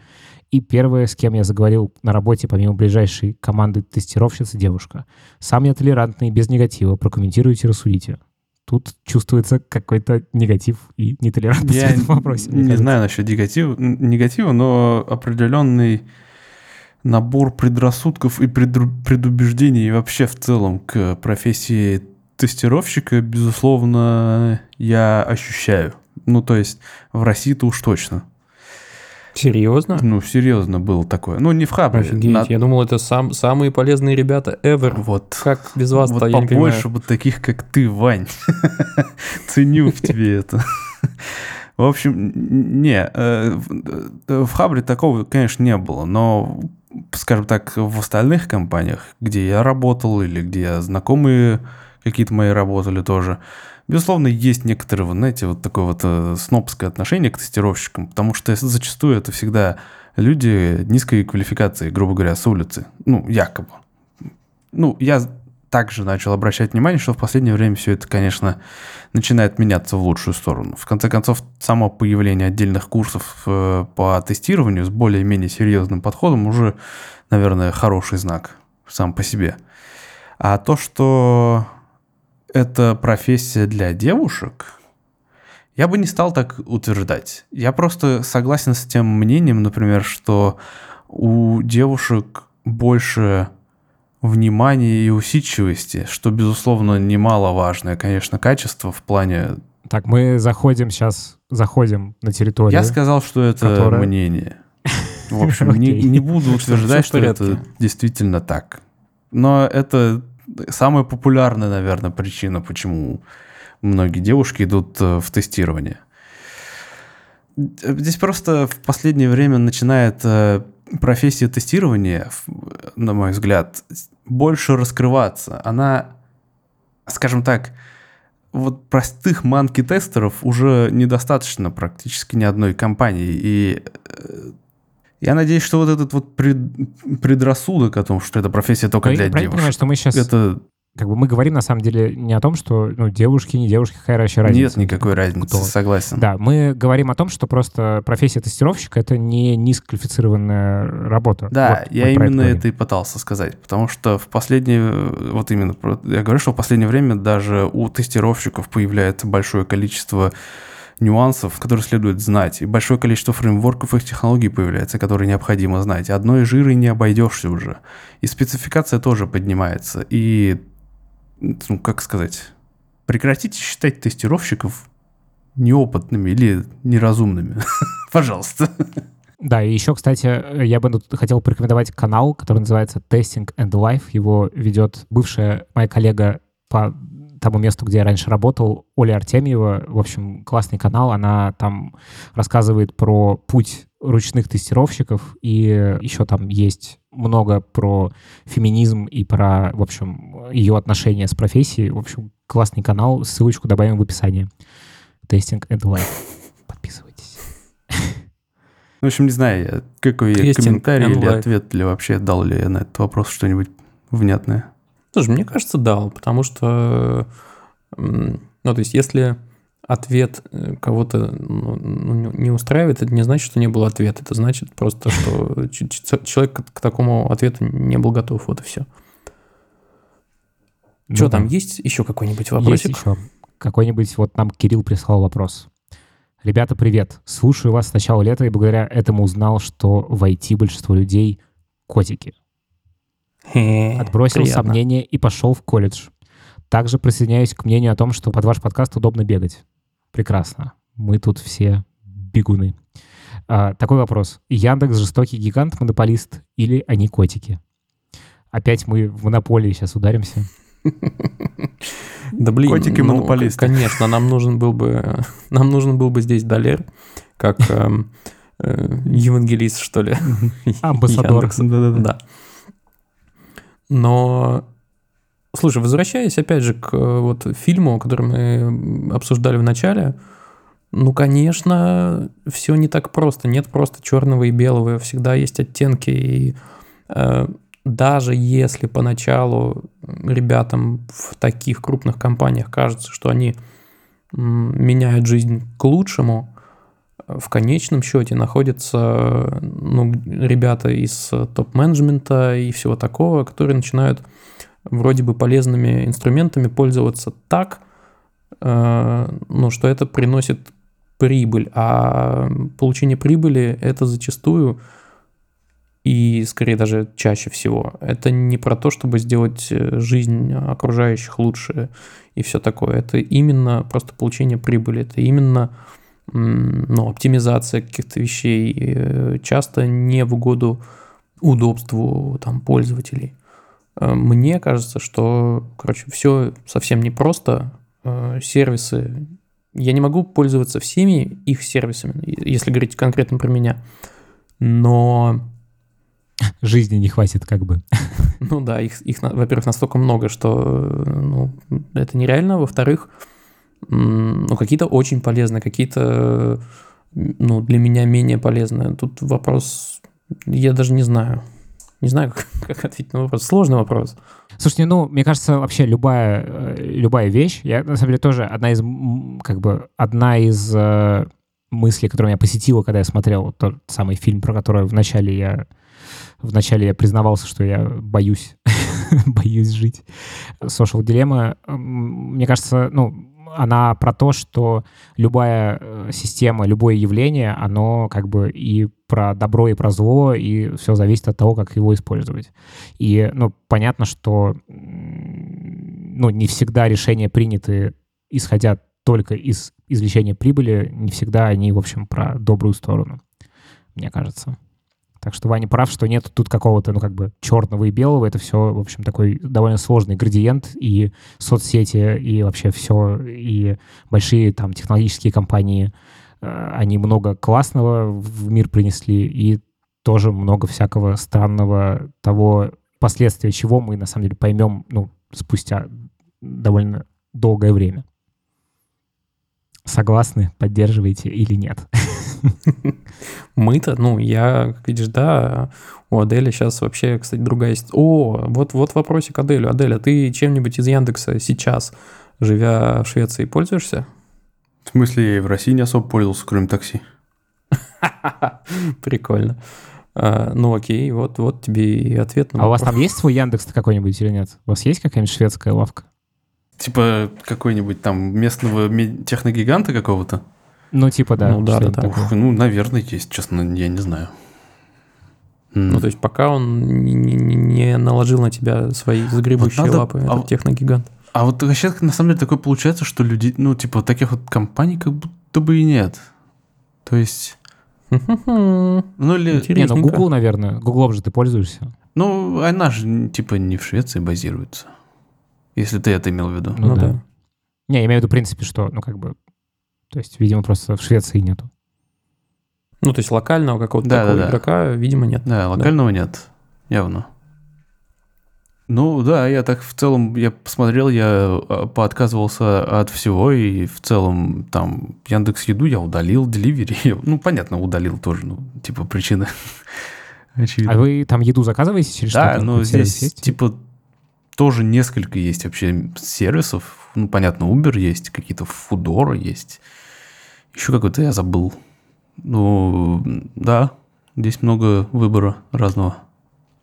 и первая, с кем я заговорил на работе, помимо ближайшей команды тестировщицы, девушка. Сам я толерантный, без негатива. Прокомментируйте, рассудите. Тут чувствуется какой-то негатив и нетолерантность Я в этом вопросе. не кажется. знаю насчет негатива, негатива, но определенный набор предрассудков и предубеждений вообще в целом к профессии тестировщика, безусловно, я ощущаю. Ну, то есть в России-то уж точно. Серьезно? Ну, серьезно было такое. Ну, не в Хабре. Офигеть, на- я думал, это сам, самые полезные ребята ever. Вот. Как без вас-то, вот я не побольше понимаю. бы таких, как ты, Вань. Ценю в тебе это. В общем, не, э, в э, в Хабре такого, конечно, не было, но, скажем так, в остальных компаниях, где я работал или где знакомые какие-то мои работали тоже, безусловно, есть некоторые, вот, знаете, вот такое вот э, снобское отношение к тестировщикам, потому что зачастую это всегда люди низкой квалификации, грубо говоря, с улицы, ну, якобы. Ну, я также начал обращать внимание, что в последнее время все это, конечно, начинает меняться в лучшую сторону. В конце концов, само появление отдельных курсов э, по тестированию с более-менее серьезным подходом уже, наверное, хороший знак сам по себе. А то, что это профессия для девушек, я бы не стал так утверждать. Я просто согласен с тем мнением, например, что у девушек больше внимания и усидчивости, что, безусловно, немаловажное, конечно, качество в плане... Так, мы заходим сейчас, заходим на территорию. Я сказал, что это Которая- мнение. В общем, не, не буду утверждать, что это действительно так. Но это самая популярная, наверное, причина, почему многие девушки идут э, в тестирование. Здесь просто в последнее время начинает э, профессия тестирования, на мой взгляд, больше раскрываться. Она, скажем так, вот простых манки-тестеров уже недостаточно практически ни одной компании. И э, я надеюсь, что вот этот вот пред, предрассудок о том, что эта профессия только Ну, для девушек, понимаю, что мы сейчас, это как бы мы говорим на самом деле не о том, что ну, девушки, не девушки, какая вообще разница. нет никакой разницы, Кто? согласен. Да, мы говорим о том, что просто профессия тестировщика — это не низкоквалифицированная работа. Да, Вот я именно это и пытался сказать, потому что в последнее, вот именно, я говорю, что в последнее время даже у тестировщиков появляется большое количество нюансов, которые следует знать, и большое количество фреймворков и технологий появляется, которые необходимо знать. Одной жирой не обойдешься уже. И спецификация тоже поднимается. И, ну, как сказать, прекратите считать тестировщиков неопытными или неразумными. Пожалуйста. Да, и еще, кстати, я бы хотел порекомендовать канал, который называется Testing and Life. Его ведет бывшая моя коллега по тому месту, где я раньше работал, Оля Артемьева. В общем, классный канал. Она там рассказывает про путь ручных тестировщиков, и еще там есть много про феминизм и про, в общем, ее отношения с профессией. В общем, классный канал. Ссылочку добавим в описании. Testing and Life. Подписывайтесь. В общем, не знаю, какой я комментарий или ответ, или вообще дал ли я на этот вопрос что-нибудь внятное. Слушай, мне кажется, дал, потому что, ну, то есть, если ответ э, кого-то ну, ну, не устраивает, это не значит, что не был ответ. Это значит просто, что человек к, такому ответу не был готов. Вот и все. Что Ну да. там, есть еще какой-нибудь Есть вопросик? еще. Какой-нибудь, вот нам Кирилл прислал вопрос. Ребята, привет. Слушаю вас с начала лета и благодаря этому узнал, что в IT большинство людей котики. Отбросил приятно. сомнения и пошел в колледж. Также присоединяюсь к мнению о том, что под ваш подкаст удобно бегать. Прекрасно. Мы тут все бегуны. А, такой вопрос. Яндекс жестокий гигант, монополист или они котики? Опять мы в монополии сейчас ударимся. Да блин, Котики ну, монополисты. к- конечно, нам нужен был бы, нам нужен был бы здесь Долер, как эм, э, евангелист, что ли. Амбассадор. Да. Но, слушай, возвращаясь опять же к э, вот фильму, который мы обсуждали в начале, ну, конечно, все не так просто. Нет просто черного и белого. Всегда есть оттенки. И э, даже если поначалу ребятам в таких крупных компаниях кажется, что они меняют жизнь к лучшему, в конечном счете находятся ну, ребята из э, топ-менеджмента и всего такого, которые начинают вроде бы полезными инструментами пользоваться так, э, ну, что это приносит прибыль, а получение прибыли это зачастую и скорее даже чаще всего. Это не про то, чтобы сделать э, жизнь окружающих лучше и все такое. Это именно просто получение прибыли. Это именно ну, оптимизация каких-то вещей, э, часто не в угоду удобству там, пользователей. Э, Мне кажется, что, короче, все совсем непросто. Э, Сервисы... Я не могу пользоваться всеми их сервисами, если говорить конкретно про меня. Но Жизни не хватит как бы. ну да, их, их во-первых, настолько много, что ну, это нереально. Во-вторых, ну, какие-то очень полезные, какие-то ну, для меня менее полезные. Тут вопрос, я даже не знаю. Не знаю, как, как ответить на вопрос. Сложный вопрос. Слушайте, ну, мне кажется, вообще любая, э, любая вещь, я, на самом деле, тоже одна из, как бы, одна из э, мыслей, которая меня посетила, когда я смотрел тот самый фильм, про который вначале я, вначале я признавался, что я боюсь, боюсь жить. Social Dilemma, мне кажется, ну, она про то, что любая э, система, любое явление, оно как бы и про добро, и про зло, и все зависит от того, как его использовать. И, ну, понятно, что, ну, не всегда решения приняты, исходя только из извлечения прибыли, не всегда они, в общем, про добрую сторону, мне кажется. Так что Ваня прав, что нет тут какого-то, ну, как бы черного и белого. Это все, в общем, такой довольно сложный градиент. И соцсети, и вообще все, и большие там технологические компании, э, они много классного в мир принесли и тоже много всякого странного того, последствия чего мы на самом деле поймем ну, спустя довольно долгое время. Согласны, поддерживаете или нет? Мы-то, ну, я, как видишь, да, у Адели сейчас вообще, кстати, другая есть. О, вот, вот вопросик Аделю. Аделя, ты чем-нибудь из Яндекса сейчас, живя в Швеции, пользуешься? В смысле, я и в России не особо пользовался, кроме такси. Прикольно. А, ну окей, вот, вот тебе и ответ. На а у вас там есть свой Яндекс какой-нибудь или нет? У вас есть какая-нибудь шведская лавка? Типа какой-нибудь там местного техногиганта какого-то? Ну, типа, да. Ну, да, да, да. Ух, ну, наверное, есть, честно, я не знаю. Ну, то есть, пока он не, не, не наложил на тебя свои загребущие вот надо... лапы, а... этот техногигант. А вот вообще, на самом деле, такое получается, что люди, ну, типа, таких вот компаний как будто бы и нет. То есть... Ну, или... Не, ну, Google, наверное. Google же ты пользуешься. Ну, она же, типа, не в Швеции базируется. Если ты это имел в виду. Ну, ну да. да. Не, я имею в виду, в принципе, что, ну, как бы, то есть, видимо, просто в Швеции нету. Ну, то есть локального какого-то да, такого да, игрока, да. видимо, нет. Да, локального да. нет, явно. Ну да, я так в целом, я посмотрел, я а, поотказывался от всего, и в целом там Яндекс Еду я удалил, Деливери, ну понятно, удалил тоже, ну типа причины. Очевидно. А вы там еду заказываете через да, что-то? Да, ну здесь есть? типа тоже несколько есть вообще сервисов, ну понятно, Uber есть, какие-то Фудоры есть, еще какой-то я забыл. Ну да, здесь много выбора разного.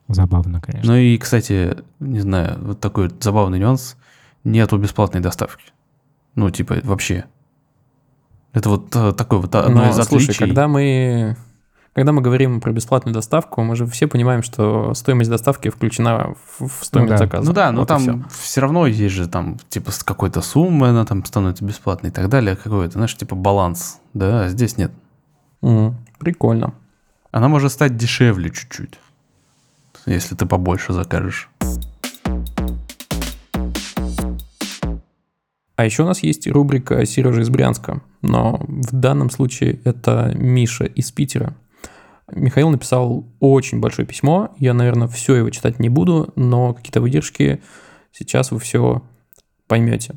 Забавно, конечно. Ну и, кстати, не знаю, вот такой забавный нюанс. Нету бесплатной доставки. Ну, типа, вообще. Это вот э, такой вот одно Но, из слушай, отличий. когда мы, когда мы говорим про бесплатную доставку, мы же все понимаем, что стоимость доставки включена в стоимость ну, да. заказа. Ну да, но вот там все. все равно есть же там, типа, с какой-то суммы она там становится бесплатной и так далее. Какой-то, знаешь, типа баланс. Да, а здесь нет. Mm, прикольно. Она может стать дешевле чуть-чуть если ты побольше закажешь. А еще у нас есть рубрика «Сережа из Брянска», но в данном случае это Миша из Питера. Михаил написал очень большое письмо, я, наверное, все его читать не буду, но какие-то выдержки сейчас вы все поймете.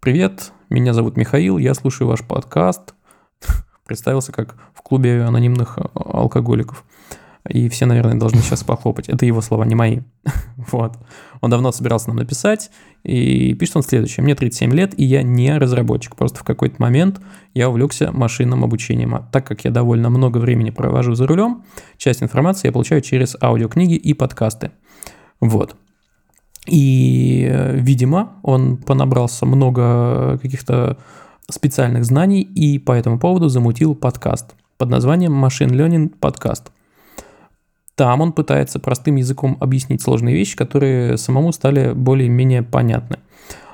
Привет, меня зовут Михаил, я слушаю ваш подкаст. Представился как в клубе анонимных алкоголиков и все, наверное, должны сейчас похлопать. Это его слова, не мои. вот. Он давно собирался нам написать, и пишет он следующее. Мне 37 лет, и я не разработчик. Просто в какой-то момент я увлекся машинным обучением. А так как я довольно много времени провожу за рулем, часть информации я получаю через аудиокниги и подкасты. Вот. И, видимо, он понабрался много каких-то специальных знаний и по этому поводу замутил подкаст под названием Machine Learning Podcast. Там он пытается простым языком объяснить сложные вещи, которые самому стали более-менее понятны.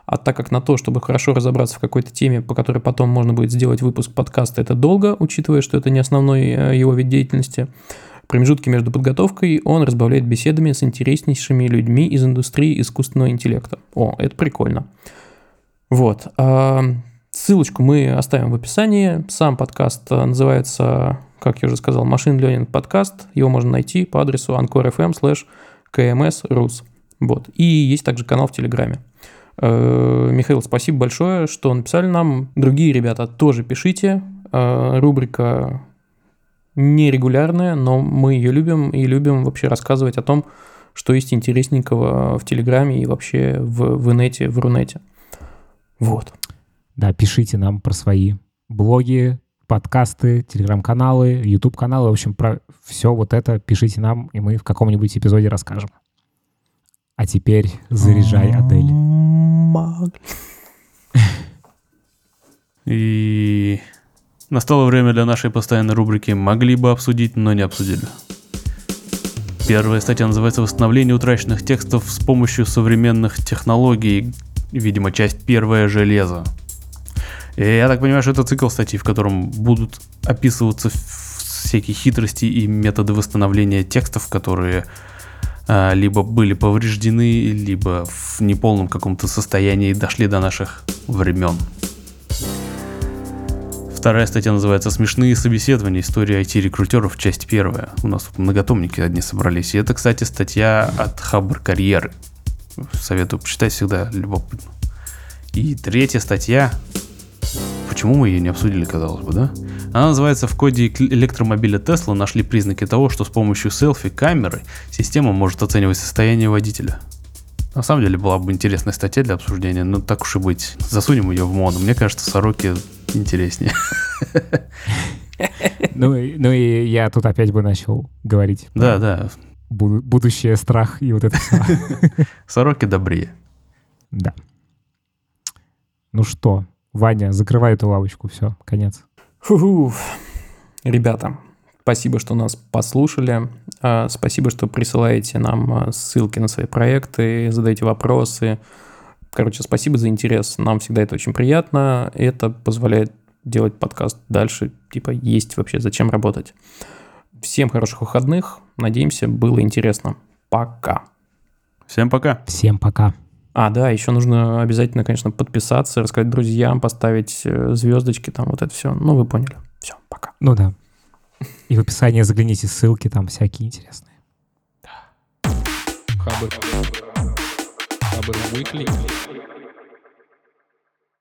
А так как на то, чтобы хорошо разобраться в какой-то теме, по которой потом можно будет сделать выпуск подкаста, это долго, учитывая, что это не основной э, его вид деятельности, промежутки между подготовкой он разбавляет беседами с интереснейшими людьми из индустрии искусственного интеллекта. О, это прикольно. Вот. А, ссылочку мы оставим в описании. Сам подкаст э, называется как я уже сказал, Machine Learning подкаст. Его можно найти по адресу anchor.fm slash kmsrus. Вот. И есть также канал в Телеграме. Э, Михаил, спасибо большое, что написали нам. Другие ребята тоже пишите. Э, рубрика нерегулярная, но мы ее любим и любим вообще рассказывать о том, что есть интересненького в Телеграме и вообще в, в инете, в Рунете. Вот. Да, пишите нам про свои блоги, подкасты, телеграм-каналы, YouTube-каналы. В общем, про все вот это пишите нам, и мы в каком-нибудь эпизоде расскажем. А теперь заряжай, Адель. И настало время для нашей постоянной рубрики «Могли бы обсудить, но не обсудили». Первая статья называется «Восстановление утраченных текстов с помощью современных технологий». Видимо, часть первая «Железо». И я так понимаю, что это цикл статей, в котором будут описываться всякие хитрости и методы восстановления текстов, которые а, либо были повреждены, либо в неполном каком-то состоянии дошли до наших времен. Вторая статья называется «Смешные собеседования. История IT-рекрутеров. Часть первая». У нас тут многотомники одни собрались. И это, кстати, статья от Хабр Карьеры. Советую почитать, всегда любопытно. И третья статья. Почему мы ее не обсудили, казалось бы, да? Она называется «В коде электромобиля Tesla нашли признаки того, что с помощью селфи-камеры система может оценивать состояние водителя». На самом деле была бы интересная статья для обсуждения, но так уж и быть. Засунем ее в моду. Мне кажется, сороки интереснее. Ну, ну и я тут опять бы начал говорить. Да, да. Будущее, страх и вот это все. Сороки добрее. Да. Ну что, Ваня, закрывай эту лавочку, все, конец. Фу-фу. Ребята, спасибо, что нас послушали. А, спасибо, что присылаете нам а, ссылки на свои проекты, задаете вопросы. Короче, спасибо за интерес. Нам всегда это очень приятно. Это позволяет делать подкаст дальше. Типа, есть вообще зачем работать. Всем хороших выходных. Надеемся, было интересно. Пока. Всем пока. Всем пока. А, да, еще нужно обязательно, конечно, подписаться, рассказать друзьям, поставить э, звездочки, там вот это все. Ну, вы поняли. Все, пока. Ну да. И в описании загляните ссылки, там всякие интересные. Хабр. Хабр Weekly.